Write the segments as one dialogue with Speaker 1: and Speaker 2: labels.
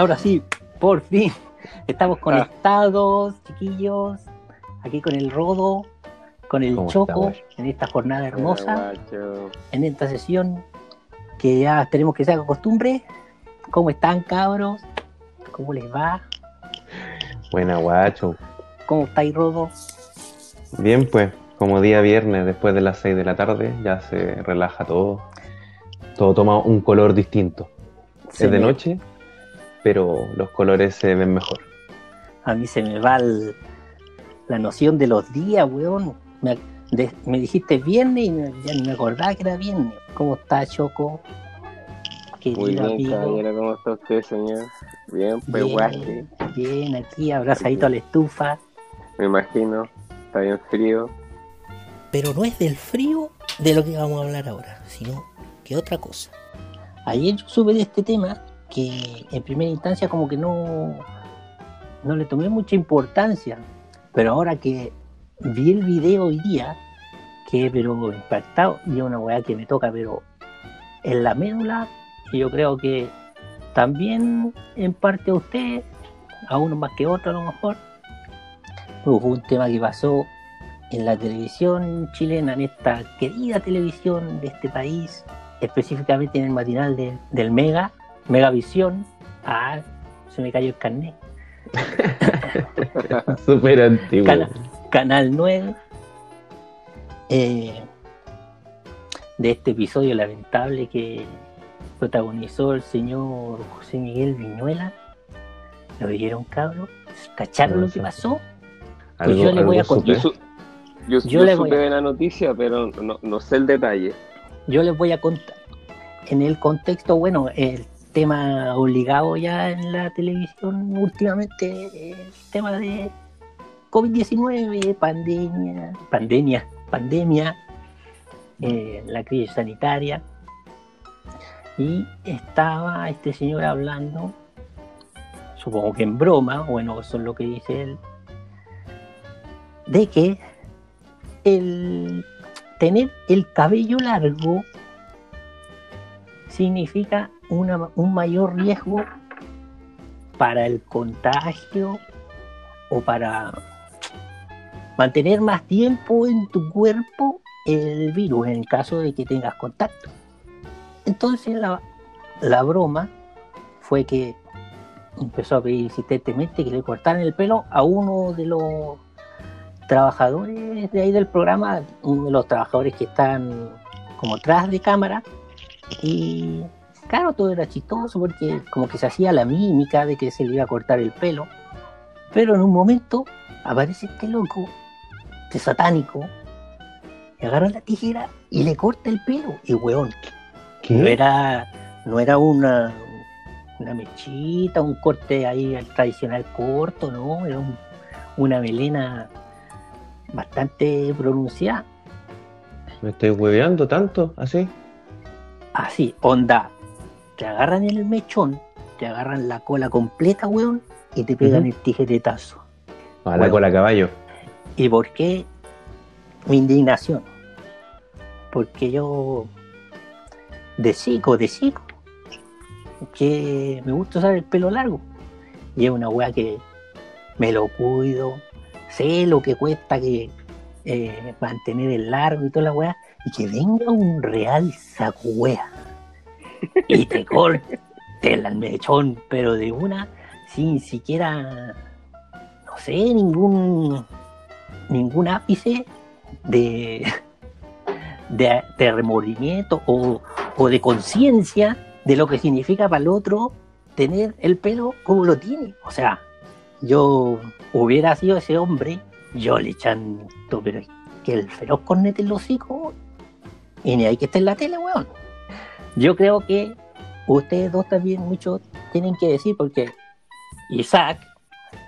Speaker 1: ahora sí, por fin. Estamos
Speaker 2: Ah.
Speaker 1: conectados, chiquillos. Aquí con el Rodo, con el
Speaker 2: ¿Cómo
Speaker 1: Choco,
Speaker 2: estamos?
Speaker 1: en esta jornada hermosa, en esta sesión que ya tenemos que ser costumbre. ¿Cómo están, cabros? ¿Cómo les va?
Speaker 2: Buena, guacho.
Speaker 1: ¿Cómo estáis, Rodo?
Speaker 2: Bien, pues, como día viernes, después de las 6 de la tarde, ya se relaja todo. Todo toma un color distinto.
Speaker 1: Se
Speaker 2: es de
Speaker 1: me-
Speaker 2: noche, pero los colores se ven mejor.
Speaker 1: A mí se me va el- la noción de los días, weón. Me, de- me dijiste viernes y me- ya ni me acordaba que era viernes. ¿Cómo está, Choco? Querido
Speaker 3: Muy bien,
Speaker 1: amigo.
Speaker 3: caballero, ¿cómo está usted, señor? Bien, pues
Speaker 1: Bien,
Speaker 3: guache,
Speaker 1: bien, aquí abrazadito a la estufa.
Speaker 3: me imagino. Está bien frío.
Speaker 1: Pero no es del frío de lo que vamos a hablar ahora, sino que otra cosa. Ayer yo supe de este tema que en primera instancia como que no, no le tomé mucha importancia. Pero ahora que vi el video hoy día, quedé pero impactado y es una weá que me toca pero en la médula y yo creo que también en parte a usted, a uno más que otro a lo mejor, hubo un tema que pasó en la televisión chilena, en esta querida televisión de este país, específicamente en el matinal de- del Mega, Megavisión. Ah, se me cayó el carnet.
Speaker 2: Súper antiguo.
Speaker 1: Cana- Canal 9. eh, de este episodio lamentable que protagonizó el señor José Miguel Viñuela. ¿Lo vieron, cabros? ¿Cacharon
Speaker 2: No
Speaker 1: lo que pasó?
Speaker 2: Algo-
Speaker 1: yo le voy a contar.
Speaker 3: Yo, yo,
Speaker 1: Yo
Speaker 3: yo
Speaker 1: le
Speaker 3: supe
Speaker 1: voy a-
Speaker 3: de la noticia, pero no, no sé el detalle.
Speaker 1: Yo les voy a contar. En el contexto, bueno, el tema obligado ya en la televisión últimamente, el tema de COVID-19, pandemia, pandemia, pandemia, eh, la crisis sanitaria. Y estaba este señor hablando, supongo que en broma, bueno, eso es lo que dice él, de que el tener el cabello largo significa una- un mayor riesgo para el contagio o para mantener más tiempo en tu cuerpo el virus en caso de que tengas contacto. Entonces la, la broma fue que empezó a pedir insistentemente que le cortaran el pelo a uno de los trabajadores de ahí del programa, uno de los trabajadores que están como tras de cámara y claro, todo era chistoso porque como que se hacía la mímica de que se le iba a cortar el pelo, pero en un momento aparece este loco, este satánico, y agarra la tijera y le corta el pelo y weón,
Speaker 2: ¿Qué?
Speaker 1: no era, no era una, una mechita, un corte ahí al tradicional corto, no, era un- una melena bastante pronunciada.
Speaker 2: ¿Me estoy hueveando tanto? ¿Así?
Speaker 1: Así, onda, te agarran el mechón, te agarran la cola completa, weón, y te pegan el tijeretazo.
Speaker 2: A la cola caballo.
Speaker 1: ¿Y por qué mi indignación? Porque yo, de chico, de chico, que me gusta usar el pelo largo. Y es una weá que me lo cuido, sé lo que cuesta que eh, mantener el largo y toda la weá, y que venga un real saco weá y te corte el mechón, pero de una, sin siquiera, no sé, ningún ningún ápice de, de, de remordimiento o, o de conciencia de lo que significa para el otro tener el pelo como lo tiene. O sea, yo hubiera sido ese hombre, yo le chanto, pero que el feroz cornete en los hocico y ni hay que estar en la tele, weón. Yo creo que ustedes dos también muchos tienen que decir, porque Isaac,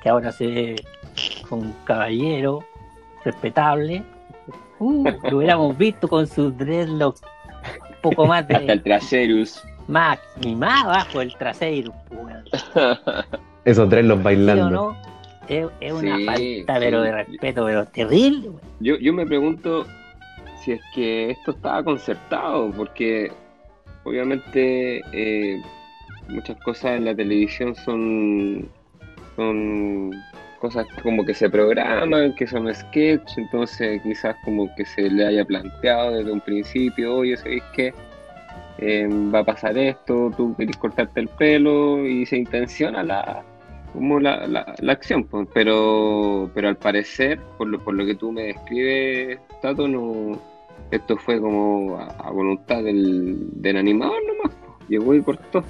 Speaker 1: que ahora se ve un caballero respetable, uh, lo hubiéramos visto con sus dreadlocks un poco más
Speaker 3: Hasta el
Speaker 1: de
Speaker 3: traserus.
Speaker 1: más y más abajo el trasero, pues.
Speaker 2: Esos tres los
Speaker 1: ¿Sí o
Speaker 2: bailando.
Speaker 1: no? Es, es una
Speaker 3: Sí,
Speaker 1: falta pero
Speaker 3: sí.
Speaker 1: de respeto, pero terrible, weón.
Speaker 3: Yo, yo me pregunto si es que esto estaba concertado, porque obviamente eh, muchas cosas en la televisión son, son cosas como que se programan, que son sketch, entonces quizás como que se le haya planteado desde un principio, oye, ¿sabéis qué? Eh, va a pasar esto, tú querés cortarte el pelo y se intenciona la, como la, la, la acción, pues, pero, pero al parecer, por lo, por lo que tú me describes, Tato, no, esto fue como a, a voluntad del, del animador nomás, llegó y cortó.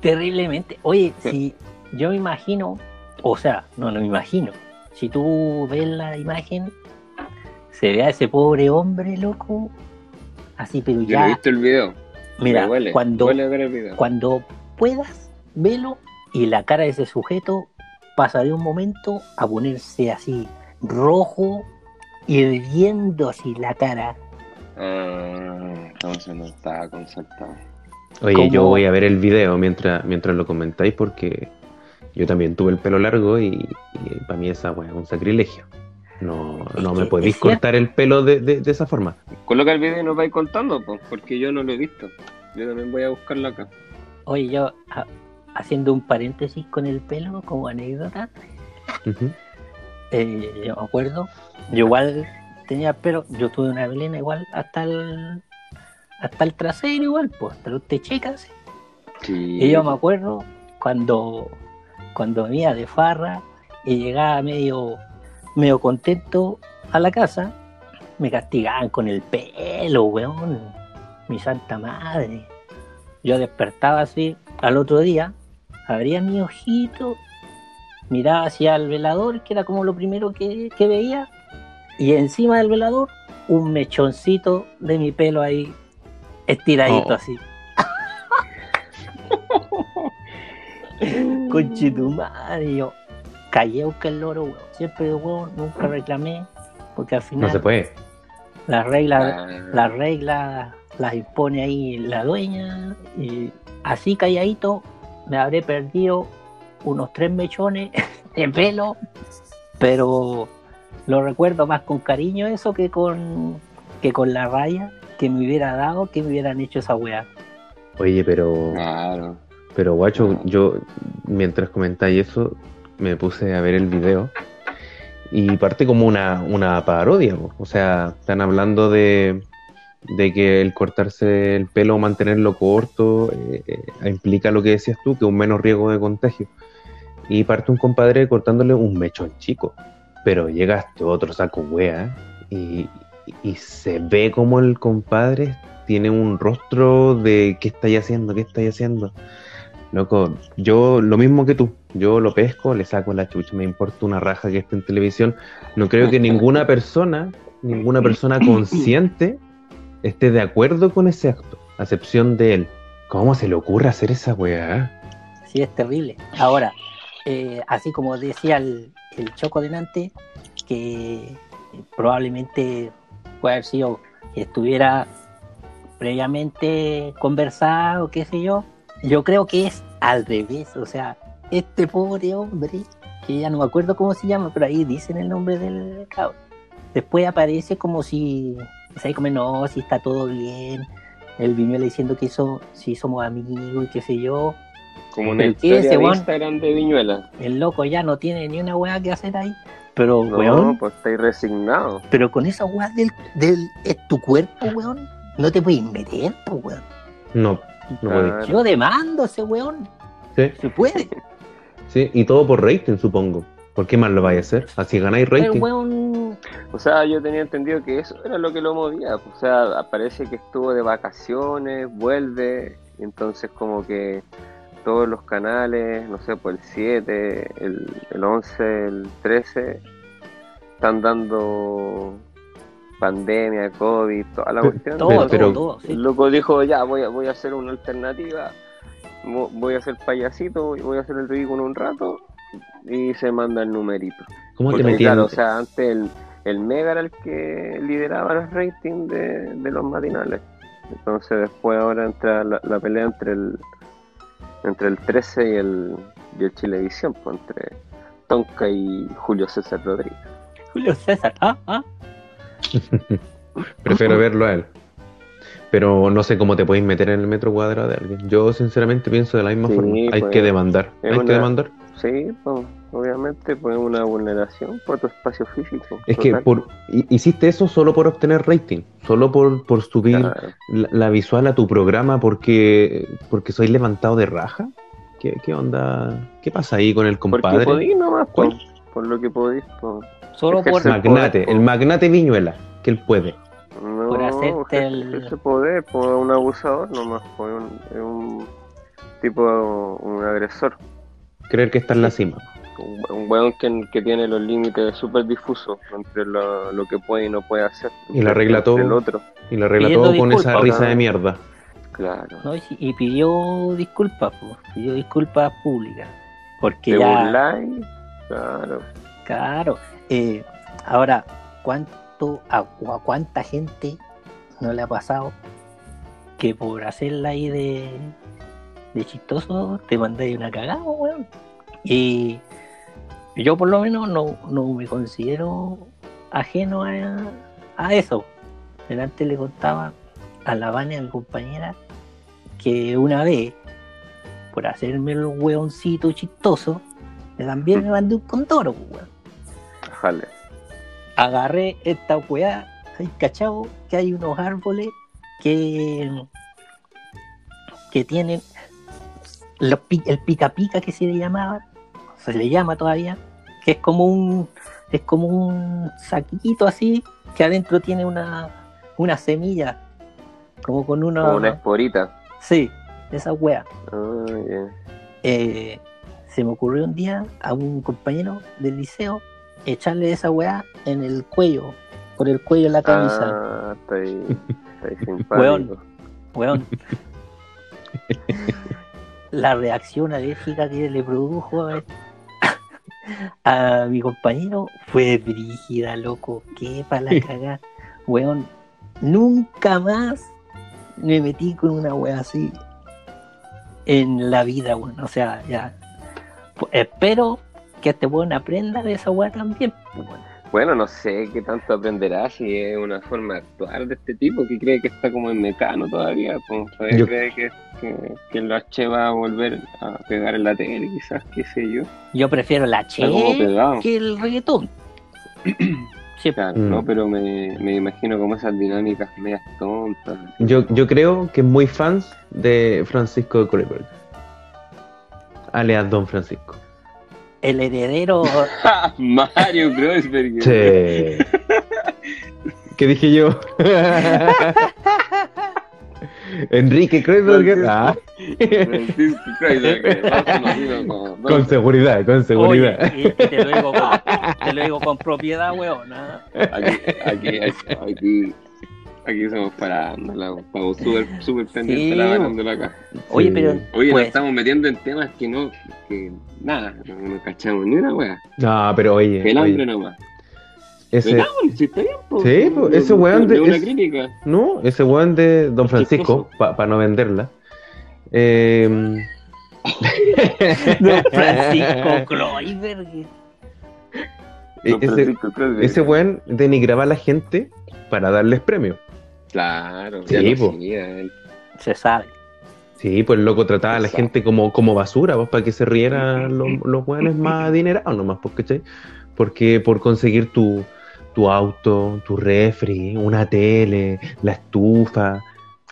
Speaker 1: Terriblemente. Oye,
Speaker 3: Sí.
Speaker 1: si yo me imagino, o sea, no, no me imagino. Si tú ves la imagen, se ve a ese pobre hombre, loco, así, pero
Speaker 3: Yo no he
Speaker 1: ya,
Speaker 3: visto el video.
Speaker 1: mira,
Speaker 3: huele,
Speaker 1: cuando,
Speaker 3: huele ver el video.
Speaker 1: cuando puedas, velo y la cara de ese sujeto pasa de un momento a ponerse así rojo, hirviendo así la cara.
Speaker 3: Ah, entonces no estaba concertado.
Speaker 2: Oye,
Speaker 1: ¿Cómo?
Speaker 2: yo voy a ver el video mientras, mientras lo comentáis porque yo también tuve el pelo largo y, para mí esa weá es un sacrilegio. No, no me podéis cortar el pelo de, de- de esa forma.
Speaker 3: Coloca el video y nos vais contando, pues, porque yo no lo he visto. Yo también voy a buscarlo acá.
Speaker 1: Oye, yo a- haciendo un paréntesis con el pelo como anécdota,
Speaker 2: Ujú.
Speaker 1: eh, yo me acuerdo, yo igual tenía pelo, yo tuve una melena igual hasta el hasta el trasero igual, pues, hasta los techecas.
Speaker 3: Sí.
Speaker 1: Y yo me acuerdo cuando cuando venía de farra y llegaba medio medio contento a la casa, me castigaban con el pelo, weón. Mi santa madre. Yo despertaba así al otro día, abría mi ojito, miraba hacia el velador, que era como lo primero que, que veía, y encima del velador un mechoncito de mi pelo ahí estiradito
Speaker 2: Oh.
Speaker 1: así. Conchetumare, y yo callé a buscar el loro, weón. Siempre de huevo, nunca reclamé, porque al final
Speaker 2: No se puede.
Speaker 1: las reglas
Speaker 3: Ah,
Speaker 1: las reglas las impone ahí la dueña y así calladito me habré perdido unos tres mechones de pelo, pero lo recuerdo más con cariño eso que con que con la raya que me hubiera dado que me hubieran hecho esa weá.
Speaker 2: Oye, pero,
Speaker 3: Claro.
Speaker 2: pero guacho, yo mientras comentáis eso, me puse a ver el video y parte como una, una parodia. po. O sea, están hablando de, de que el cortarse el pelo o mantenerlo corto eh, eh, implica lo que decías tú, que un menos riesgo de contagio. Y parte un compadre cortándole un mechón chico. Pero llega este otro saco wea y, y se ve como el compadre tiene un rostro de ¿qué estáis haciendo? ¿Qué estáis haciendo? Loco, yo lo mismo que tú, yo lo pesco, le saco la chucha, me importa una raja que esté en televisión. No creo que ninguna persona, ninguna persona consciente esté de acuerdo con ese acto, a excepción de él. ¿Cómo se le ocurre hacer esa weá?
Speaker 1: Sí, es terrible. Ahora, eh, así como decía el, el Choco delante, que probablemente puede haber sido que estuviera previamente conversado, qué sé yo, yo creo que es al revés. O sea, este pobre hombre, que ya no me acuerdo cómo se llama, pero ahí dicen el nombre del cabrón, después aparece como si, ¿sabes? No, si está todo bien. El Viñuela diciendo que eso, si somos amigos y qué sé yo,
Speaker 3: Como una
Speaker 1: ¿Pero
Speaker 3: historia
Speaker 1: ese,
Speaker 3: de
Speaker 1: weón?
Speaker 3: Instagram de Viñuela.
Speaker 1: el loco ya no tiene ni una weá que hacer ahí. Pero,
Speaker 3: No,
Speaker 1: weón,
Speaker 3: pues estáis resignados.
Speaker 1: pero con esa weá del, del es tu cuerpo, weón, no te puedes meter, pues, weón.
Speaker 2: No, no.
Speaker 3: Claro.
Speaker 1: Yo demando a ese weón,
Speaker 2: Sí,
Speaker 1: se puede.
Speaker 2: sí, y todo por rating, supongo. ¿Por qué más lo vais a hacer? Así ganáis
Speaker 1: El
Speaker 2: rating.
Speaker 1: weón,
Speaker 3: O sea, yo tenía entendido que eso era lo que lo movía. O sea, parece que estuvo de vacaciones, vuelve, y entonces como que todos los canales, no sé, por el 7, el, el 11, el 13, están dando pandemia, COVID, toda la cuestión.
Speaker 1: todo,
Speaker 2: Pero- pero-
Speaker 1: todo, sí.
Speaker 3: El loco dijo, ya, voy a, voy a hacer una alternativa, voy a hacer payasito, voy a hacer el ridículo un rato, y se manda el numerito.
Speaker 2: ¿Cómo te
Speaker 3: Porque, claro, o sea, antes el, el Mega era el que lideraba los ratings de, de los matinales. Entonces después ahora entra la, la pelea entre el entre el 13 y el, y el Chilevisión, pues entre Tonka y Julio César Rodríguez.
Speaker 1: Julio César, ah, ah.
Speaker 2: Prefiero verlo a él. Pero no sé cómo te podéis meter en el metro cuadrado de alguien. Yo sinceramente pienso de la misma
Speaker 3: Sí,
Speaker 2: forma. Hay
Speaker 3: pues,
Speaker 2: que demandar. Hay que demandar.
Speaker 3: Sí, pues, obviamente, pues una vulneración por tu espacio físico.
Speaker 2: Es que por, hi- hiciste eso solo por obtener rating, solo por, por subir
Speaker 3: Claro.
Speaker 2: la, la visual a tu programa porque, porque soy levantado de raja. ¿Qué, qué onda? ¿Qué pasa ahí con el
Speaker 3: Porque
Speaker 2: compadre?
Speaker 3: podís nomás,
Speaker 2: ¿Cuál?
Speaker 3: po, por lo que podís. po.
Speaker 1: Solo por,
Speaker 2: Magnate,
Speaker 3: poder,
Speaker 2: el magnate Viñuela, que él puede.
Speaker 3: No,
Speaker 1: Por hacerte el-
Speaker 3: ese poder, por un abusador nomás, por un, es un tipo, un agresor.
Speaker 2: Creer que está en la cima.
Speaker 3: Un, un weón que, que tiene los límites súper difusos entre lo, lo que puede y no puede hacer.
Speaker 2: Y le arregla todo.
Speaker 3: El otro,
Speaker 2: Y lo arregla
Speaker 1: Pidiendo
Speaker 2: todo con esa risa de mierda.
Speaker 3: claro.
Speaker 1: ¿no? Y, y pidió disculpas, po, pidió disculpas públicas. Porque
Speaker 3: Te
Speaker 1: ya,
Speaker 3: burláis, claro.
Speaker 1: claro. eh, ahora, ¿cuánto a cuánta gente no le ha pasado que por hacerla ahí de, de chistoso te mandáis una cagada, weón? Y yo por lo menos no, no me considero ajeno a, a eso. Delante le contaba a la Vania, a mi compañera, que una vez, por hacerme el hueoncito chistoso, también me mandé un condoro, pues, weón.
Speaker 3: Jale.
Speaker 1: Agarré esta weá, hay cachado que hay unos árboles que, que tienen el pica pica que se le llamaba, se le llama todavía, que es como un es como un saquito así que adentro tiene una una semilla como con una,
Speaker 3: Como una esporita.
Speaker 1: sí esa wea
Speaker 3: Ah,
Speaker 1: eh, se me ocurrió un día a un compañero del liceo echarle esa weá en el cuello, por el cuello de la camisa.
Speaker 3: Ah, está ahí simpático.
Speaker 1: Weón. Weón. la reacción alérgica que le produjo a, a mi compañero fue brígida, loco. Qué para la cagada. Weón, nunca más me metí con una wea así en la vida, weón. O sea, ya. Pues, espero que este weón aprenda de esa wea también. pues, weón.
Speaker 3: Bueno, no sé qué tanto aprenderá si es una forma de actuar de este tipo que cree que está como en mecano todavía. Pues, todavía
Speaker 2: Yo-
Speaker 3: cree que, que, que el H va a volver a pegar en la tele, quizás, qué sé yo.
Speaker 1: Yo prefiero la
Speaker 3: como
Speaker 1: che que el reggaetón. Sí,
Speaker 3: Claro,
Speaker 2: Mm.
Speaker 3: no, pero me, me imagino como esas dinámicas medias tontas.
Speaker 2: Yo, yo creo que es muy fans de Francisco de Kreuzberg. Alias Don Francisco.
Speaker 1: El heredero.
Speaker 3: Mario Kreuzberg.
Speaker 2: Sí. ¿Qué dije yo? Enrique Kreuzberger. Ah,
Speaker 3: Francisco Kreuzberg, más conocido como-
Speaker 2: con seguridad, con seguridad.
Speaker 1: Oye, y, y te, lo digo con, te lo digo con propiedad, weón. ¿ah?
Speaker 3: Aquí, aquí, aquí, aquí somos parándola, estamos súper, súper pendientes de la
Speaker 1: Sí.
Speaker 3: parándola acá.
Speaker 1: Oye, pero.
Speaker 3: Oye,
Speaker 1: pues,
Speaker 3: nos estamos metiendo en temas que no, que nada, no, no cachamos ni una wea.
Speaker 2: No, pero oye,
Speaker 3: El hambre
Speaker 2: oye,
Speaker 3: nomás.
Speaker 2: ese,
Speaker 3: si está bien, po.
Speaker 2: Sí, po, ese weón de-
Speaker 3: no una
Speaker 2: es-
Speaker 3: crítica.
Speaker 2: no, ese weón de Don Francisco, para no venderla. Eh,
Speaker 1: Don Francisco Kreuzberg.
Speaker 2: e-
Speaker 3: Don
Speaker 2: ese,
Speaker 3: Francisco Kreuzberg.
Speaker 2: ese weón denigraba a la gente para darles premios.
Speaker 3: Claro,
Speaker 2: Sí,
Speaker 3: ya lo
Speaker 2: po.
Speaker 3: él.
Speaker 1: Se sabe.
Speaker 2: Sí, pues el loco trataba a la gente como, como basura, pues, para que se rieran los, los weones más adinerados nomás, ¿cachai? Porque por conseguir tu, tu auto, tu refri, una tele, la estufa,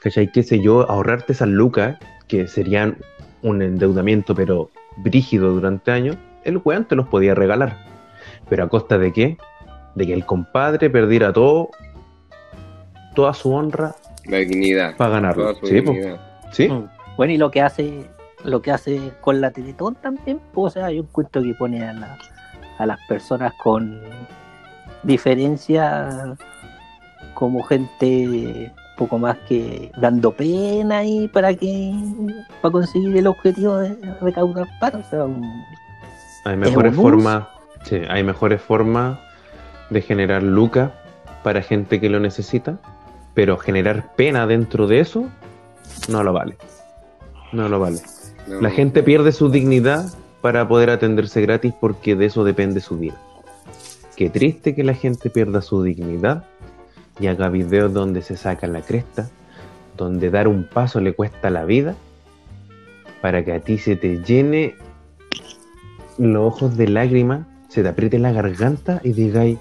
Speaker 2: ¿cachai? Qué sé yo, ahorrarte esas lucas, que serían un endeudamiento, pero brígido durante años, el weón te los podía regalar. ¿Pero a costa de qué? De que el compadre perdiera todo, toda su honra
Speaker 3: La dignidad.
Speaker 2: para ganarlo.
Speaker 3: Toda su
Speaker 2: Sí,
Speaker 3: dignidad.
Speaker 2: sí.
Speaker 1: Mm. Bueno, y lo que hace lo que hace con la Teletón también, pues, o sea, yo encuentro que pone a, la- a las personas con diferencia como gente poco más que dando pena y para que para conseguir el objetivo de recaudar plata, o sea, un-
Speaker 2: Hay mejores formas, sí, hay mejores formas de generar lucas para gente que lo necesita, pero generar pena dentro de eso no lo vale. No lo vale.
Speaker 3: No,
Speaker 2: La gente pierde su dignidad para poder atenderse gratis porque de eso depende su vida. Qué triste que la gente pierda su dignidad y haga videos donde se saca la cresta donde dar un paso le cuesta la vida, para que a ti se te llene los ojos de lágrimas, se te apriete la garganta y digáis,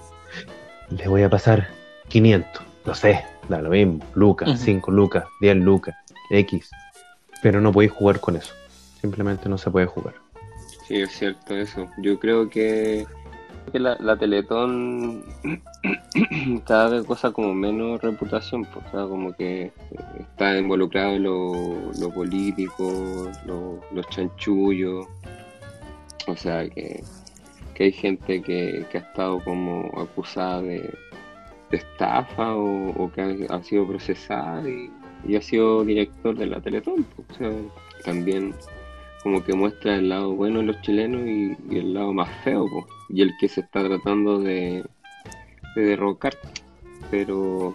Speaker 2: le voy a pasar 500, no sé, da lo mismo, lucas,
Speaker 1: Ujú.
Speaker 2: 5 lucas, 10 lucas, X, pero no podéis jugar con eso, simplemente no se puede jugar.
Speaker 3: Sí, es cierto eso. Yo creo que, que la, la Teletón cada vez goza como menos reputación, pues, o sea, como que está involucrado en lo, lo político, lo- los chanchullos, o sea, que, que hay gente que, que ha estado como acusada de, de estafa o, que ha, sido procesada y, y ha sido director de la Teletón, o sea, también como que muestra el lado bueno de los chilenos y, el lado más feo, y el que se está tratando de, de derrocar, pero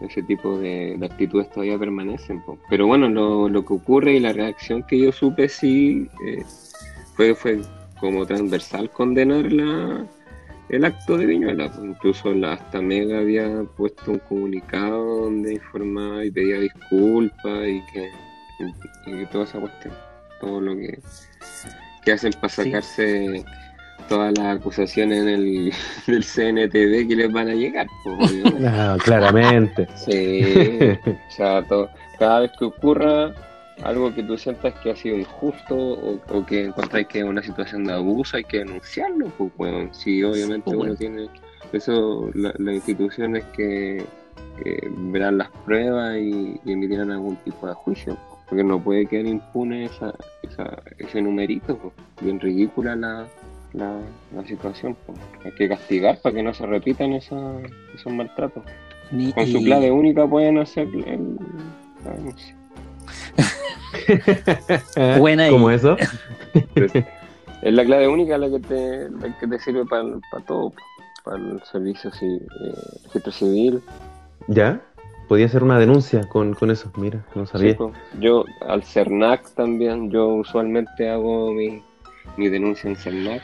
Speaker 3: ese tipo de, de actitudes todavía permanecen. Pero bueno, lo, lo que ocurre y la reacción que yo supe sí eh, fue, fue como transversal condenar la, el acto de Viñuela. po. Incluso la hasta Mega había puesto un comunicado donde informaba y pedía disculpas y que, y que toda esa cuestión todo lo que, que hacen para
Speaker 1: Sí.
Speaker 3: sacarse todas las acusaciones en el, del CNTV que les van a llegar. obviamente.
Speaker 2: Ah, claramente.
Speaker 3: Sí, o sea, to- cada vez que ocurra algo que tú sientas que ha sido injusto o, o que encontráis que es una situación de abuso, hay que denunciarlo. Pues, bueno, sí, obviamente uno tiene eso, la- las instituciones que, que verán las pruebas y, y emitirán algún tipo de juicio. Porque no puede quedar impune esa, esa- ese numerito, pues. bien ridícula la, la, la situación. pues. Hay que castigar para que no se repitan esa- esos maltratos.
Speaker 1: Ni-
Speaker 3: Con su clave única pueden hacer el, la denuncia.
Speaker 1: Buena y-
Speaker 2: ¿Cómo eso?
Speaker 3: Es la clave única la que te, la que te sirve para, para todo, para el servicio ci- eh, civil.
Speaker 2: ¿Ya? Podía hacer una denuncia con, con eso. Mira, no sabía.
Speaker 3: Sí, pues. yo al CERNAC también, yo usualmente hago mi, mi denuncia en CERNAC,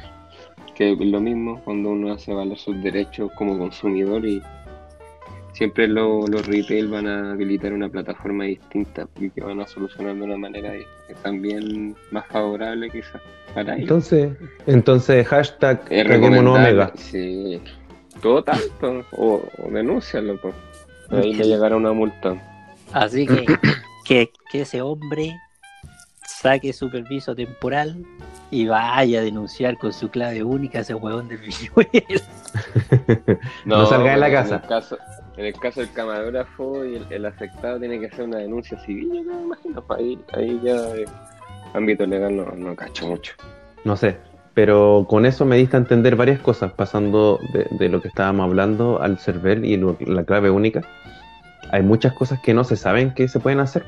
Speaker 3: que es lo mismo cuando uno hace valer sus derechos como consumidor y siempre lo- los retail van a habilitar una plataforma distinta y que van a solucionar de una manera di- también más favorable quizás para ellos.
Speaker 2: Entonces, entonces hashtag
Speaker 3: recomendable,
Speaker 2: Omega.
Speaker 3: sí, todo tanto, o, o denúncialo, pues. Ahí le llegará una multa.
Speaker 1: Así que, que, que ese hombre saque su permiso temporal y vaya a denunciar con su clave única a ese huevón del Villuel.
Speaker 2: No salga de la casa.
Speaker 3: En el caso, en el caso del camarógrafo y el, el afectado tiene que hacer una denuncia civil, yo me imagino, para ahí, ahí ya de ámbito legal no, no cacho mucho.
Speaker 2: No sé, pero con eso me diste a entender varias cosas, pasando de, de lo que estábamos hablando al CERVEL y lo- la clave única. Hay muchas cosas que no se saben que se pueden hacer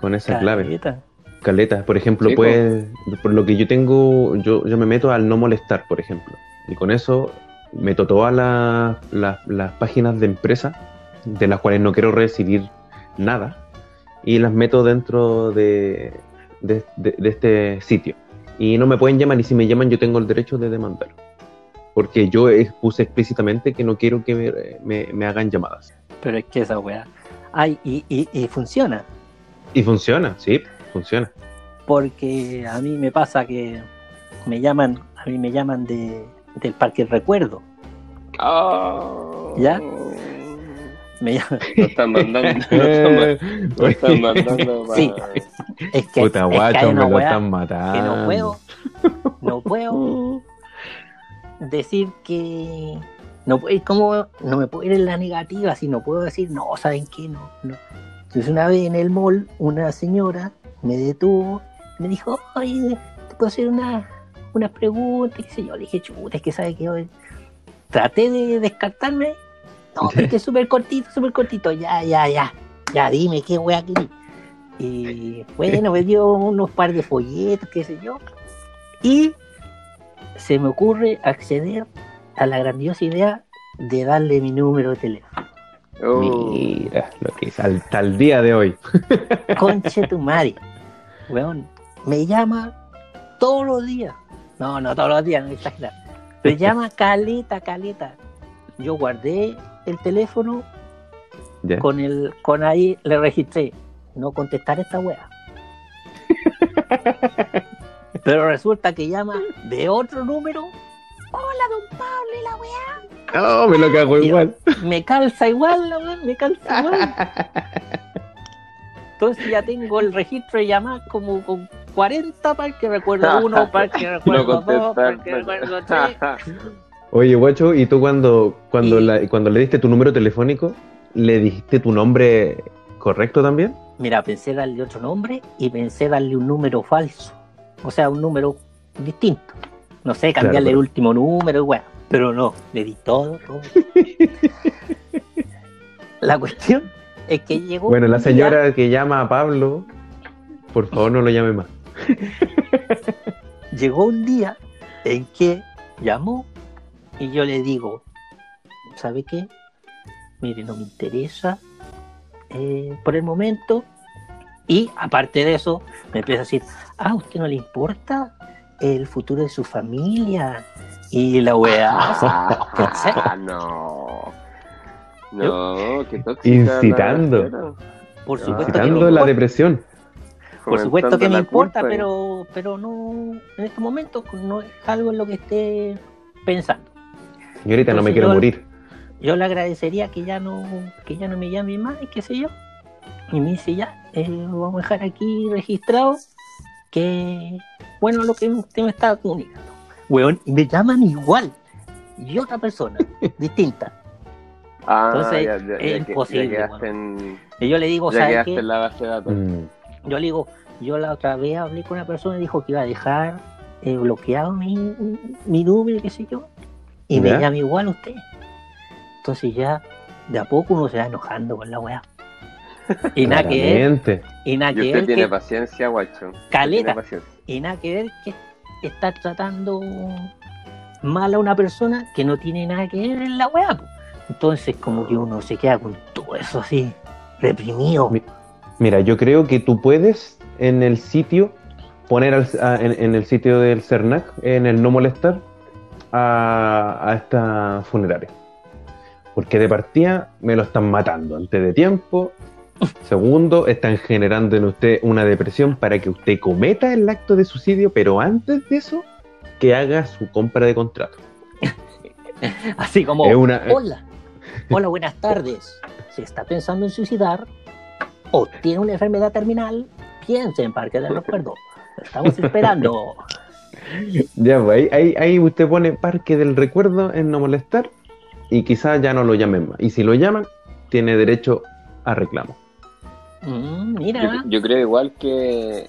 Speaker 2: con esa clave.
Speaker 1: Caleta.
Speaker 2: Por ejemplo,
Speaker 3: Sí,
Speaker 2: puede, por lo que yo tengo, yo, yo me meto al no molestar, por ejemplo. Y con eso meto todas las, las- las páginas de empresa de las cuales no quiero recibir nada y las meto dentro de, de- de- de este sitio. Y no me pueden llamar y si me llaman yo tengo el derecho de demandar. Porque yo puse explícitamente que no quiero que me, me- me hagan llamadas.
Speaker 1: Pero es que esa weá. Ay, y, y, y funciona.
Speaker 2: Y funciona, sí, funciona.
Speaker 1: Porque a mí me pasa que me llaman, a mí me llaman de, del Parque del Recuerdo.
Speaker 3: Ah,
Speaker 1: ¿Ya? Me llaman,
Speaker 3: Lo están mandando, lo están, lo están mandando para...
Speaker 1: Sí. es que,
Speaker 2: Puta
Speaker 1: es que
Speaker 2: me lo están matando.
Speaker 1: que no puedo, no puedo decir que no puedo, como no me puedo ir en la negativa, si no puedo decir no, ¿saben qué? No, no. Entonces una vez en el mall, una señora me detuvo, me dijo, oye, te puedo hacer una, unas preguntas, qué sé yo, le dije, chuta, es que sabe que hoy traté de descartarme, no, pero es que es súper cortito, súper cortito, ya, ya, ya, ya, dime qué wea querí. Y bueno, me dio unos par de folletos, qué sé yo, y se me ocurre acceder a la grandiosa idea de darle mi número de teléfono.
Speaker 3: Oh,
Speaker 2: Mira lo que es hasta el día de hoy.
Speaker 1: Conche tu madre. Weón, me llama todos los días. No, no todos los días, no exagerar. Me llama caleta, caleta. Yo guardé el teléfono con el, con ahí le registré no contestar esta weá. Pero resulta que llama de otro número. Hola, don Pablo y la weá.
Speaker 2: Oh, me lo cago igual.
Speaker 1: Me calza igual la weá, me calza igual. Entonces ya tengo el registro de llamadas como con 40 para el que recuerdo uno, para el que
Speaker 3: No
Speaker 1: recuerdo dos, para el que recuerdo tres.
Speaker 2: Oye, guacho, ¿y tú cuando, cuando,
Speaker 1: Y-
Speaker 2: la- cuando le diste tu número telefónico, le dijiste tu nombre correcto también?
Speaker 1: Mira, pensé darle otro nombre y pensé darle un número falso. O sea, un número distinto. No sé, cambiarle
Speaker 2: Claro, pero-
Speaker 1: el último número, weá. Pero no, le di todo, todo. La cuestión es que llegó.
Speaker 2: Bueno, la
Speaker 1: día-
Speaker 2: señora que llama a Pablo, por favor no lo llame más.
Speaker 1: llegó un día en que llamó y yo le digo, ¿sabe qué? Mire, no me interesa eh, por el momento. Y aparte de eso, me empieza a decir, ah, ¿a usted no le importa el futuro de su familia? Y la weá.
Speaker 3: Ah, no. No, qué tóxica.
Speaker 2: Incitando.
Speaker 3: la.
Speaker 1: Por
Speaker 3: Ah,
Speaker 1: supuesto que
Speaker 2: Incitando
Speaker 1: me
Speaker 2: la
Speaker 1: importa,
Speaker 2: depresión.
Speaker 1: por supuesto que me importa,
Speaker 3: culpa
Speaker 1: pero, pero no, en este momento no es algo en lo que esté pensando.
Speaker 2: Señorita, no me
Speaker 1: Entonces
Speaker 2: quiero
Speaker 1: yo-
Speaker 2: morir.
Speaker 1: yo le agradecería que ya no que ya no me llame más y qué sé yo y me dice ya eh, lo vamos a dejar aquí registrado que bueno lo que usted me estaba comunicando weón y me llaman igual y otra persona distinta
Speaker 3: Ah,
Speaker 1: Entonces,
Speaker 3: ya, ya,
Speaker 1: es
Speaker 3: ya
Speaker 1: imposible,
Speaker 3: Ya quedaste, en,
Speaker 1: y yo le digo
Speaker 3: ya
Speaker 1: ¿sabes qué?
Speaker 3: en la base de datos.
Speaker 2: Mm.
Speaker 1: yo le digo yo la otra vez hablé con una persona y dijo que iba a dejar eh, bloqueado mi, mi número qué sé yo y me llama igual usted entonces ya de a poco uno se va enojando con la weá y nada que ver y nada que
Speaker 3: usted
Speaker 1: ver
Speaker 3: tiene
Speaker 1: que,
Speaker 3: paciencia, guacho.
Speaker 1: Caleta.
Speaker 3: paciencia.
Speaker 1: y nada que ver que está tratando mal a una persona que no tiene nada que ver en la weá po. Entonces como que uno se queda con todo eso así reprimido
Speaker 2: Mi- Mira, yo creo que tú puedes en el sitio poner al- a- en, en el sitio del CERNAC, en el no molestar, a, a esta funeraria. Porque de partida me lo están matando antes de tiempo. Segundo, están generando en usted una depresión para que usted cometa el acto de suicidio, pero antes de eso, que haga su compra de contrato.
Speaker 1: así como
Speaker 2: Es una-
Speaker 1: hola hola buenas tardes si está pensando en suicidar o tiene una enfermedad terminal piense en Parque del Recuerdo estamos esperando
Speaker 2: Ya, pues, ahí, ahí, ahí usted pone parque del recuerdo en no molestar y quizás ya no lo llamen más. Y si lo llaman, tiene derecho a reclamo.
Speaker 1: Mm,
Speaker 3: Yo,
Speaker 1: mira
Speaker 3: yo creo igual que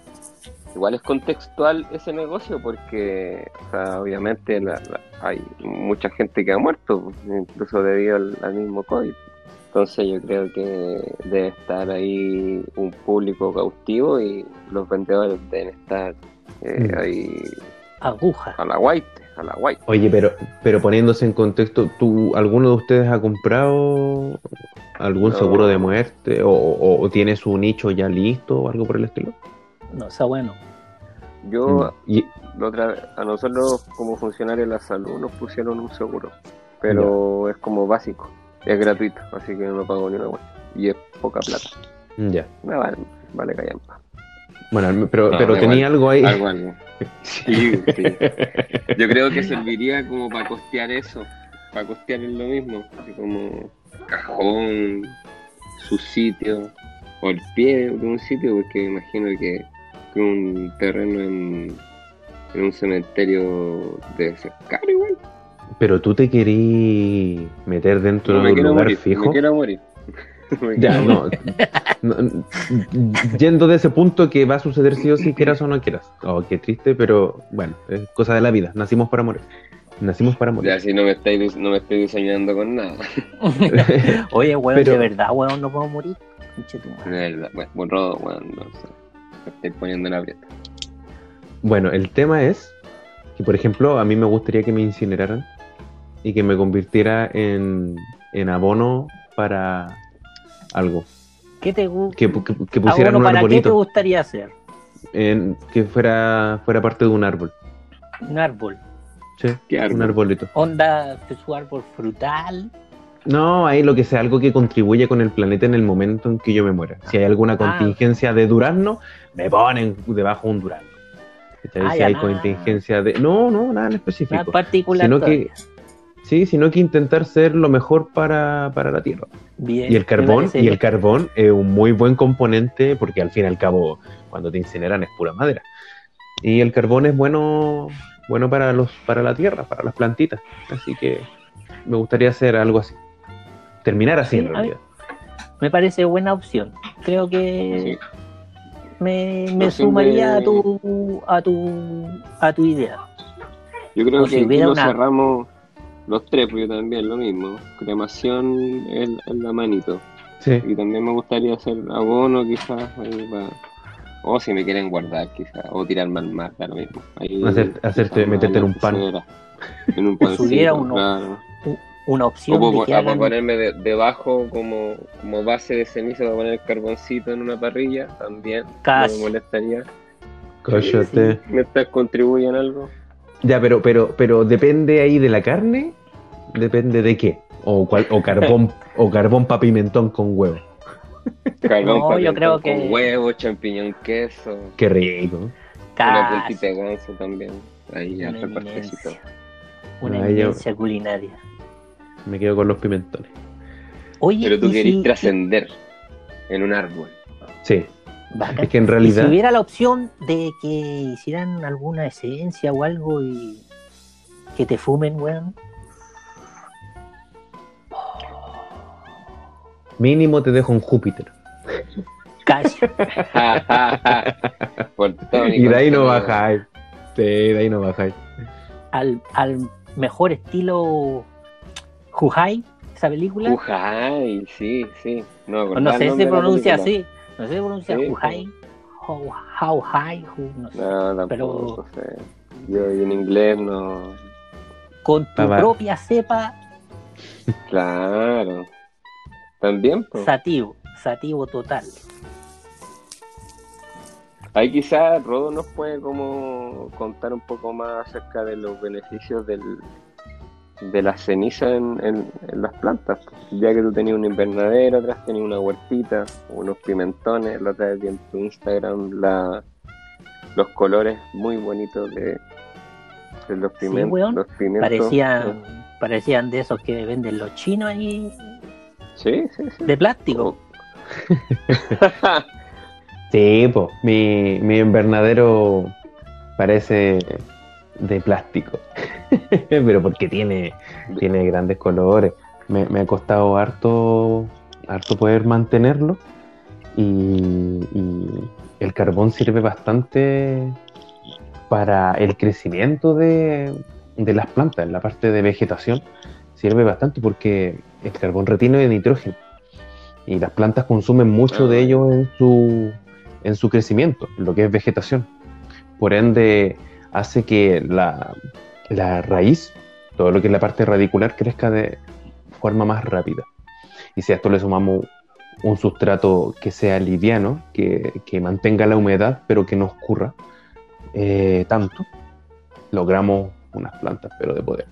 Speaker 3: igual es contextual ese negocio porque o sea, obviamente la- la- hay mucha gente que ha muerto incluso debido al, al mismo COVID entonces yo creo que debe estar ahí un público cautivo y los vendedores deben estar eh,
Speaker 2: Mm.
Speaker 3: ahí
Speaker 1: aguja
Speaker 3: a la white a la white
Speaker 2: Oye, pero, pero poniéndose en contexto, ¿tú, ¿alguno de ustedes ha comprado algún
Speaker 3: No.
Speaker 2: seguro de muerte o, o- o tiene su nicho ya listo o algo por el estilo?
Speaker 1: No está bueno
Speaker 3: yo
Speaker 2: Mm. Y,
Speaker 3: la otra, a nosotros como funcionarios de la salud nos pusieron un seguro, pero es como básico, es gratuito, así que no pago ni una cuenta. Y es poca plata.
Speaker 2: ya.
Speaker 3: Me vale, vale callampa.
Speaker 2: Bueno, pero,
Speaker 3: No,
Speaker 2: pero
Speaker 3: igual,
Speaker 2: tenía algo ahí.
Speaker 3: Algo, algo. Sí, sí. Yo creo que serviría como para costear eso, para costear lo mismo, así como cajón, su sitio, o el pie de un sitio, porque me imagino que, que un terreno en, en un cementerio debe ser caro igual.
Speaker 2: Pero tú te querí meter dentro
Speaker 3: No
Speaker 2: de
Speaker 3: me
Speaker 2: un
Speaker 3: quiero
Speaker 2: lugar
Speaker 3: morir,
Speaker 2: fijo.
Speaker 3: me quiero morir. Me
Speaker 2: Ya, no, no, Yendo de ese punto que va a suceder sí o sí, quieras o no quieras. Oh, qué triste, pero bueno, es cosa de la vida. Nacimos para morir. Nacimos para morir.
Speaker 3: Ya, si no me, estáis, no me estoy diseñando con nada.
Speaker 1: Oye, weón,
Speaker 2: Pero-
Speaker 1: de verdad, weón, no puedo morir.
Speaker 3: De verdad, bueno, borrado, bueno, no sé. Me estoy poniendo en aprieta.
Speaker 2: Bueno, el tema es que, por ejemplo, a mí me gustaría que me incineraran y que me convirtiera en, en abono para algo.
Speaker 1: ¿Qué te gusta?
Speaker 2: Que, que- que pusieran un
Speaker 1: ¿Para qué te gustaría hacer?
Speaker 2: en- que fuera, fuera parte de un árbol.
Speaker 1: Un árbol.
Speaker 2: ¿sí?
Speaker 3: ¿Qué árbol?
Speaker 2: Un arbolito.
Speaker 1: Onda de su árbol frutal.
Speaker 2: No, ahí lo que sea, algo que contribuye con el planeta en el momento en que yo me muera. Si hay alguna
Speaker 1: Ah.
Speaker 2: contingencia de durazno, me ponen debajo un durazno.
Speaker 1: Ah,
Speaker 2: si hay
Speaker 1: nada.
Speaker 2: contingencia de. No, no, nada en
Speaker 1: Nada
Speaker 2: específico.
Speaker 1: particular.
Speaker 2: Sino que, sí, sino que intentar ser lo mejor para, para la Tierra.
Speaker 1: Bien,
Speaker 2: Y el carbón, y el carbón es un muy buen componente porque al fin y al cabo, cuando te incineran es pura madera. Y el carbón es bueno, bueno para los, para la tierra, para las plantitas. Así que me gustaría hacer algo así. Terminar así
Speaker 1: Sí,
Speaker 2: en realidad.
Speaker 1: Me parece buena opción. Creo que
Speaker 3: Sí.
Speaker 1: me, me sumaría
Speaker 3: de-
Speaker 1: a tu a tu a tu idea.
Speaker 3: Yo creo
Speaker 1: O
Speaker 3: que
Speaker 1: si
Speaker 3: aquí
Speaker 1: una-
Speaker 3: cerramos los tres, porque yo también lo mismo. Cremación en, en la manito.
Speaker 2: Sí.
Speaker 3: Y también me gustaría hacer abono quizás ahí para... O si me quieren guardar quizás, o tirarme al mar, da lo mismo. Ahí,
Speaker 2: Hacer- hacerte- meterte en un pan.
Speaker 3: En un pancito,
Speaker 1: uno-
Speaker 3: claro.
Speaker 1: Una
Speaker 3: O
Speaker 1: opción
Speaker 3: po-
Speaker 1: de que
Speaker 3: a-
Speaker 1: hagan
Speaker 3: ponerme de- debajo como, como base de ceniza para poner carboncito en una parrilla, también no
Speaker 1: Casi.
Speaker 3: me molestaría.
Speaker 2: Cállate.
Speaker 3: Mientras contribuyan algo.
Speaker 2: Ya, pero, pero, pero depende ahí de la carne, depende de qué. O, cual- o carbón, o carbón pa' pimentón con huevo.
Speaker 3: Carbón
Speaker 1: No, yo creo que-
Speaker 3: con huevo, champiñón, queso,
Speaker 2: Qué rico.
Speaker 3: una
Speaker 1: casi
Speaker 3: puntita de ganso también. Ahí ya
Speaker 1: Una
Speaker 3: está
Speaker 1: una eminencia culinaria.
Speaker 2: Me quedo con los pimentones.
Speaker 1: Oye,
Speaker 3: Pero tú querés
Speaker 1: si-
Speaker 3: trascender en un árbol.
Speaker 2: Sí.
Speaker 1: Bacán.
Speaker 2: Es que en
Speaker 1: Y si
Speaker 2: realidad.
Speaker 1: hubiera la opción de que hicieran alguna esencia o algo y que te fumen, weón.
Speaker 2: Mínimo te dejo en Júpiter.
Speaker 3: Mi
Speaker 2: Y de ahí no bajáis. Sí, de ahí no bajáis.
Speaker 1: al, al mejor estilo Juhai, esa película.
Speaker 3: Ujay, sí, sí. No,
Speaker 1: sé si se pronuncia así. No sé si se pronuncia
Speaker 3: Sí,
Speaker 1: Juhai. How, how high, no sé.
Speaker 3: No, tampoco sé. Yo en inglés no.
Speaker 1: Con tu
Speaker 2: Papá.
Speaker 1: propia cepa,
Speaker 3: Claro. También, pues.
Speaker 1: sativo. Sativo total.
Speaker 3: Ahí quizás Rodo nos puede como contar un poco más acerca de los beneficios del, de la ceniza en, en- en las plantas. Ya que tú tenías un invernadero, atrás tenías una huertita, unos pimentones, la otra vez en tu Instagram la, los colores muy bonitos de, de los,
Speaker 1: Sí,
Speaker 3: pimen-
Speaker 1: weón.
Speaker 3: los pimientos.
Speaker 1: Parecían, parecían de esos que venden los chinos ahí
Speaker 3: Sí, sí, sí.
Speaker 1: de plástico.
Speaker 2: Sí, pues. Mi, mi invernadero parece de plástico. Pero porque tiene, tiene grandes colores. Me, me ha costado harto, harto poder mantenerlo. Y, y el carbón sirve bastante para el crecimiento de, de las plantas, en la parte de vegetación. Sirve bastante porque el carbón retiene nitrógeno. Y las plantas consumen mucho de ello en su, en su crecimiento, en lo que es vegetación. Por ende, hace que la, la raíz, todo lo que es la parte radicular, crezca de forma más rápida. Y si a esto le sumamos un sustrato que sea liviano, que, que mantenga la humedad, pero que no escurra eh, tanto, logramos unas plantas, pero de poder.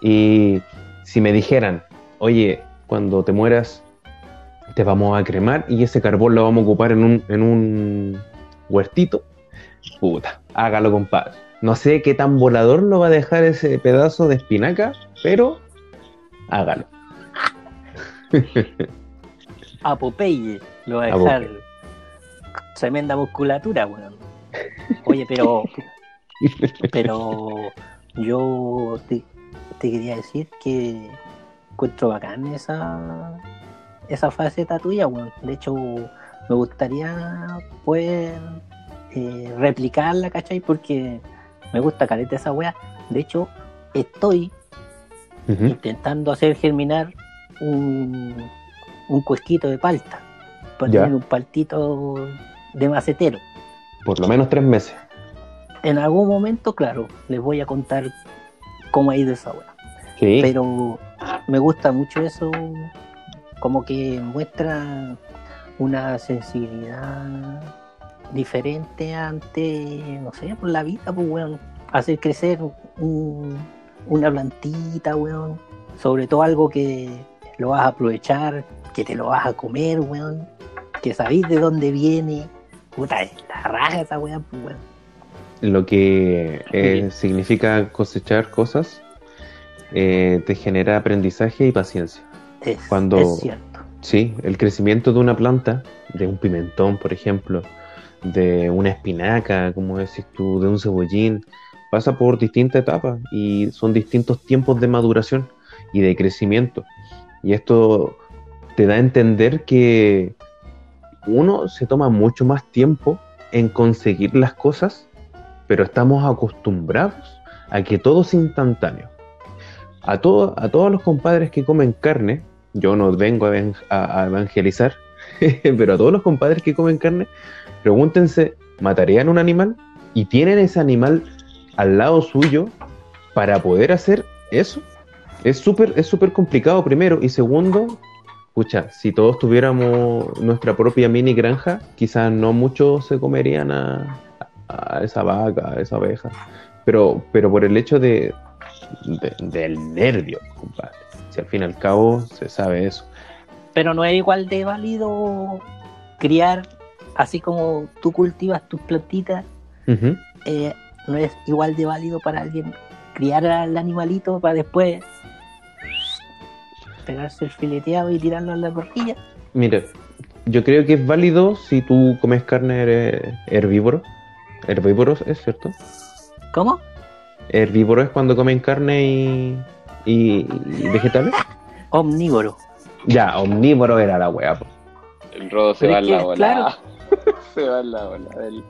Speaker 2: Y si me dijeran, oye, cuando te mueras, te vamos a cremar y ese carbón lo vamos a ocupar en un, en un huertito, puta, hágalo, compadre. No sé qué tan volador lo va a dejar ese pedazo de espinaca, pero hágalo.
Speaker 1: A Popeye lo va a
Speaker 2: A
Speaker 1: dejar tremenda musculatura, weón. Oye, pero pero yo te, te quería decir que encuentro bacán esa esa faceta tuya, weón. De hecho, me gustaría poder eh, replicarla, ¿cachai? Porque me gusta caleta esa weá. De hecho, estoy intentando hacer germinar un, un cuesquito de palta. Tener un paltito de macetero.
Speaker 2: Por lo menos tres meses.
Speaker 1: En algún momento, claro, les voy a contar cómo ha ido esa weá.
Speaker 2: Sí.
Speaker 1: Pero me gusta mucho eso, como que muestra una sensibilidad diferente ante, no sé, por la vida, pues, weón. Hacer crecer un- una plantita, weón. Sobre todo algo que lo vas a aprovechar, que te lo vas a comer, weón, que sabéis de dónde viene. Puta, es la raja esa weón, pues, weón.
Speaker 2: Lo que eh, significa cosechar cosas eh, te genera aprendizaje y paciencia.
Speaker 1: Es,
Speaker 2: Cuando-
Speaker 1: es cierto.
Speaker 2: Sí, el crecimiento de una planta, de un pimentón, por ejemplo, de una espinaca, como decís tú, de un cebollín, pasa por distintas etapas y son distintos tiempos de maduración y de crecimiento. Y esto te da a entender que uno se toma mucho más tiempo en conseguir las cosas, pero estamos acostumbrados a que todo es instantáneo. A, todo- a todos los compadres que comen carne, yo no vengo a, a evangelizar, pero a todos los compadres que comen carne, pregúntense, ¿matarían un animal? ¿Y tienen ese animal al lado suyo para poder hacer eso? Es súper es súper complicado primero y segundo, escucha, si todos tuviéramos nuestra propia mini granja, quizás no muchos se comerían a, esa vaca, a esa oveja, pero, pero por el hecho de, de- del nervio, compadre. Si al fin y al cabo se sabe eso.
Speaker 1: Pero no es igual de válido criar, así como tú cultivas tus plantitas, eh, no es igual de válido para alguien criar al animalito para después pegarse el fileteado y tirarlo a la parrilla.
Speaker 2: Mira, yo creo que es válido si tú comes carne herbívoro. Herbívoros, ¿es cierto?
Speaker 1: ¿Cómo?
Speaker 2: Herbívoro es cuando comen carne y, y- y vegetales.
Speaker 1: Omnívoro.
Speaker 2: Ya, omnívoro era la wea. po.
Speaker 3: El rodo se
Speaker 1: Pero
Speaker 3: va
Speaker 1: es
Speaker 3: en la
Speaker 1: que,
Speaker 3: bola.
Speaker 1: claro.
Speaker 3: Se va en la bola del,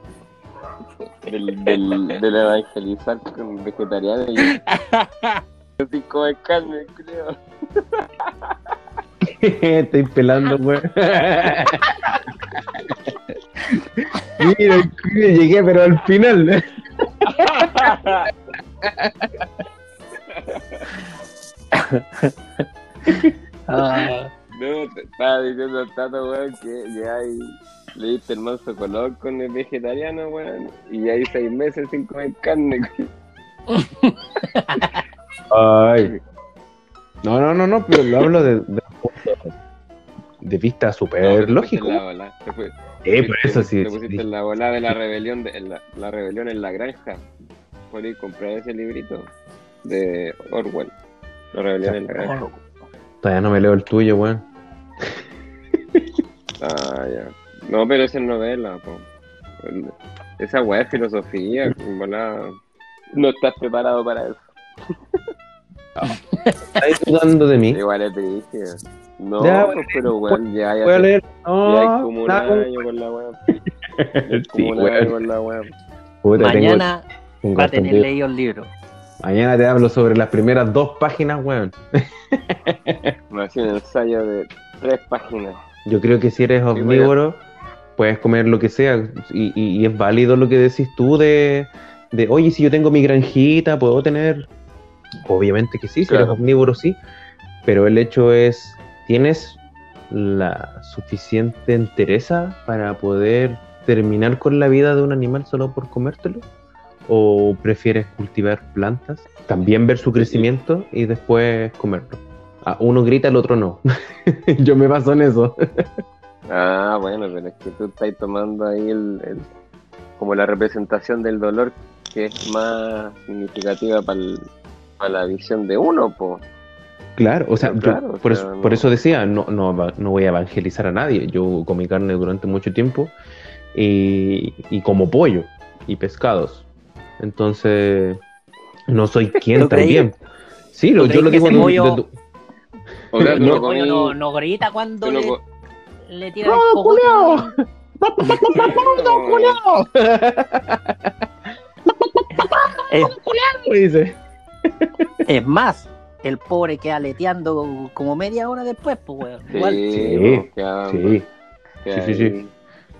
Speaker 3: del, del, del evangelizar con vegetariano y así come carne, creo.
Speaker 2: Estoy pelando, weón. Mira, llegué, pero al final.
Speaker 1: Ah,
Speaker 3: No, te estaba diciendo Tato, weón, que ya ahí le diste el manso color con el vegetariano, weón, y ya hay seis meses sin comer carne.
Speaker 2: Ay. No, no, no, no, pero lo hablo de, de, de vista súper lógico. Eh, por eso sí.
Speaker 3: Te pusiste en la bola de la rebelión, de, en la, la rebelión en la granja. Por ir comprar ese librito de Orwell. La rebelión en la granja.
Speaker 2: Todavía no me leo el tuyo, weón.
Speaker 3: Ah, ya. No, pero esa es novela, po. Esa weá es filosofía, volada. No estás preparado para eso.
Speaker 2: ¿Estás dudando de mí?
Speaker 3: Igual es triste. No,
Speaker 2: Ya,
Speaker 3: pues,
Speaker 2: bueno,
Speaker 3: pero weón, ya, ya,
Speaker 2: Voy a leer.
Speaker 3: ya hay
Speaker 2: No,
Speaker 3: como un
Speaker 2: nada,
Speaker 3: año con la weá. Como
Speaker 2: Sí,
Speaker 3: un año con la weá.
Speaker 2: Puta, tengo-
Speaker 1: mañana
Speaker 2: tengo
Speaker 1: va a tener leído el libro.
Speaker 2: Mañana te hablo sobre las primeras dos páginas, weón.
Speaker 3: Me hacía un ensayo de tres páginas.
Speaker 2: Yo creo que si eres omnívoro, puedes comer lo que sea. Y, y- y es válido lo que decís tú de, de, oye, si yo tengo mi granjita, puedo tener. Obviamente que sí, si
Speaker 3: Claro.
Speaker 2: eres omnívoro, sí. Pero el hecho es, ¿tienes la suficiente entereza para poder terminar con la vida de un animal solo por comértelo? ¿O prefieres cultivar plantas, también ver su crecimiento y después comerlo? Ah, uno grita, el otro no. Yo me baso en eso.
Speaker 3: Ah, bueno, pero es que tú estás tomando ahí el, el- como la representación del dolor que es más significativa para la visión de uno, po.
Speaker 2: Claro, o sea, yo
Speaker 3: claro, o
Speaker 2: por,
Speaker 3: sea,
Speaker 2: eso,
Speaker 3: no-
Speaker 2: por eso decía, no, no, no voy a evangelizar a nadie. Yo comí carne durante mucho tiempo y, y como pollo y pescados. Entonces, no soy quien también. Sí, lo-
Speaker 1: ¿Tú
Speaker 2: yo lo digo de- de-
Speaker 3: O sea,
Speaker 2: No,
Speaker 3: no.
Speaker 1: El pollo
Speaker 3: comí-
Speaker 1: no, no grita cuando
Speaker 3: no
Speaker 1: le,
Speaker 3: co-
Speaker 1: le tira el cogote. Es,
Speaker 2: dice.
Speaker 1: es más, el pobre queda aleteando como media hora después, pues, weón.
Speaker 3: Sí,
Speaker 1: Igual.
Speaker 2: Sí,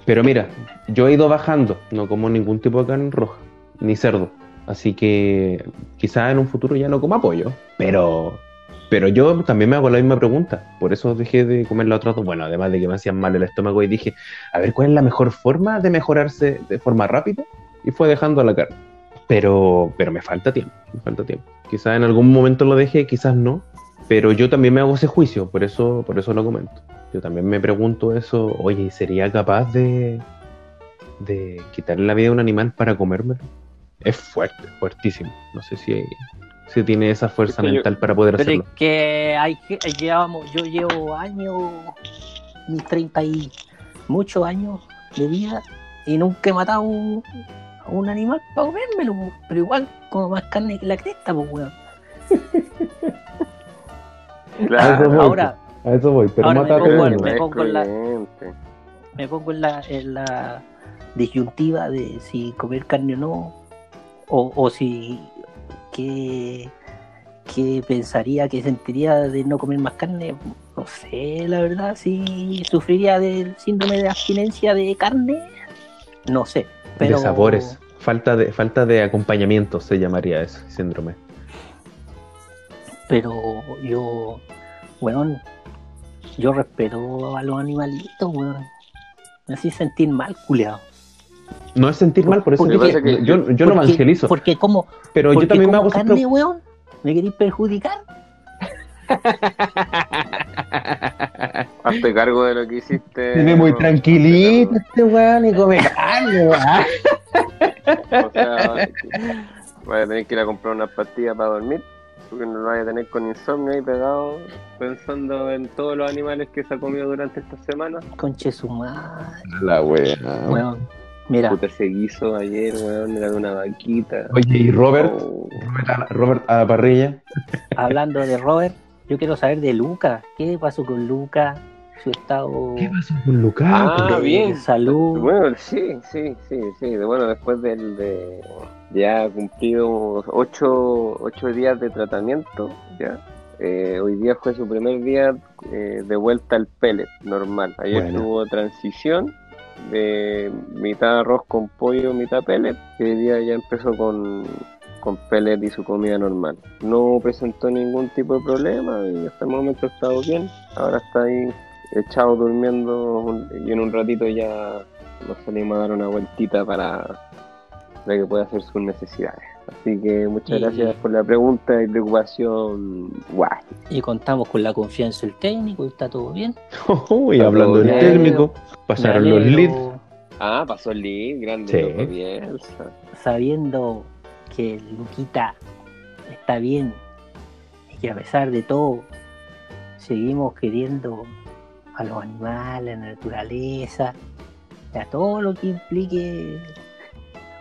Speaker 2: pero mira, yo he ido bajando, no como ningún tipo de carne roja, ni cerdo. Así que quizás en un futuro ya no coma pollo. Pero, pero yo también me hago la misma pregunta. Por eso dejé de comer la otra dos. Bueno, además de que me hacían mal el estómago y dije, a ver, ¿cuál es la mejor forma de mejorarse de forma rápida? Y fue dejando la carne. Pero, pero me falta tiempo, me falta tiempo. Quizás en algún momento lo deje, quizás no. Pero yo también me hago ese juicio, por eso, por eso lo comento. Yo también me pregunto eso, oye, ¿sería capaz de, de quitarle la vida a un animal para comérmelo? Es fuerte, fuertísimo. No sé si, si tiene esa fuerza
Speaker 3: Es que yo-
Speaker 2: mental para poder
Speaker 1: Pero
Speaker 2: hacerlo.
Speaker 1: es que hay llevamos, yo llevo años, mis 30 y muchos años de vida y nunca he matado un- a un animal para comérmelo, pero igual como más carne que la cresta, pues weón.
Speaker 3: Claro,
Speaker 2: voy,
Speaker 1: Ahora,
Speaker 2: A eso voy, pero
Speaker 1: Ahora me
Speaker 2: mátate
Speaker 1: pongo al- me pongo en la- me pongo en la, en la disyuntiva de si comer carne o no, o, o si qué, qué pensaría, qué sentiría de no comer más carne. No sé, la verdad, si sufriría del síndrome de abstinencia de carne, no sé. Pero,
Speaker 2: De sabores. Falta de, falta de acompañamiento se llamaría ese síndrome.
Speaker 1: Pero yo, weón, yo respeto a los animalitos, weón. Me hace sentir mal, culiao.
Speaker 2: No es sentir mal, por eso
Speaker 1: Porque-
Speaker 2: yo, yo, no evangelizo.
Speaker 1: Porque como,
Speaker 2: pero yo también me
Speaker 1: como
Speaker 2: hago esa
Speaker 1: carne, weón, me queréis perjudicar.
Speaker 3: Hazte cargo de lo que hiciste.
Speaker 2: Tiene muy
Speaker 3: no,
Speaker 2: tranquilito este weón y come carne, weón.
Speaker 3: O sea, voy a tener que ir a comprar unas pastillas para dormir, porque no lo vaya a tener con insomnio ahí pegado, pensando en todos los animales que se ha comido durante esta semana.
Speaker 1: Conche su madre,
Speaker 2: La wea.
Speaker 1: weón. Mira,
Speaker 3: Puta, ese guiso ayer, weón, era de una vaquita.
Speaker 2: Oye, ¿y Robert?
Speaker 3: Oh,
Speaker 2: Robert a, Robert a la parrilla.
Speaker 1: hablando de Robert, yo quiero saber de Luca. ¿Qué pasó con Luca? Su estado
Speaker 2: ¿Qué pasó con Lucas?
Speaker 3: Ah, bien.
Speaker 1: salud.
Speaker 3: Bueno, sí, sí, sí, sí. Bueno, después del de ya cumplido ocho, ocho días de tratamiento, ya. eh, hoy día fue su primer día eh, de vuelta al pellet normal. Ayer
Speaker 2: Bueno.
Speaker 3: tuvo transición de mitad arroz con pollo, mitad pellet. Y hoy día ya empezó con, con pellet y su comida normal. No presentó ningún tipo de problema y hasta el momento ha estado bien. Ahora está ahí echado durmiendo y en un ratito ya nos salimos a dar una vueltita para, para que pueda hacer sus necesidades. Así que muchas
Speaker 1: Y-
Speaker 3: gracias por la pregunta y preocupación. Guay.
Speaker 1: Y contamos con la confianza del técnico y está todo bien.
Speaker 2: y hablando del técnico, pasaron los leads.
Speaker 3: Ah, pasó el lead, grande
Speaker 2: Sí.
Speaker 1: Sabiendo que Luquita está bien y que a pesar de todo seguimos queriendo a los animales, a la naturaleza, a todo lo que implique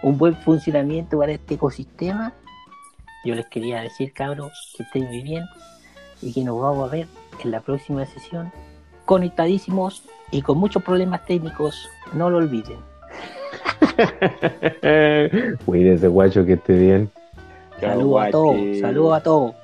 Speaker 1: un buen funcionamiento para este ecosistema. Yo les quería decir, cabros, que estén muy bien y que nos vamos a ver en la próxima sesión conectadísimos y con muchos problemas técnicos. No lo olviden.
Speaker 2: Cuídese, guacho, que esté bien.
Speaker 1: Saludos a todos, saludos a todos.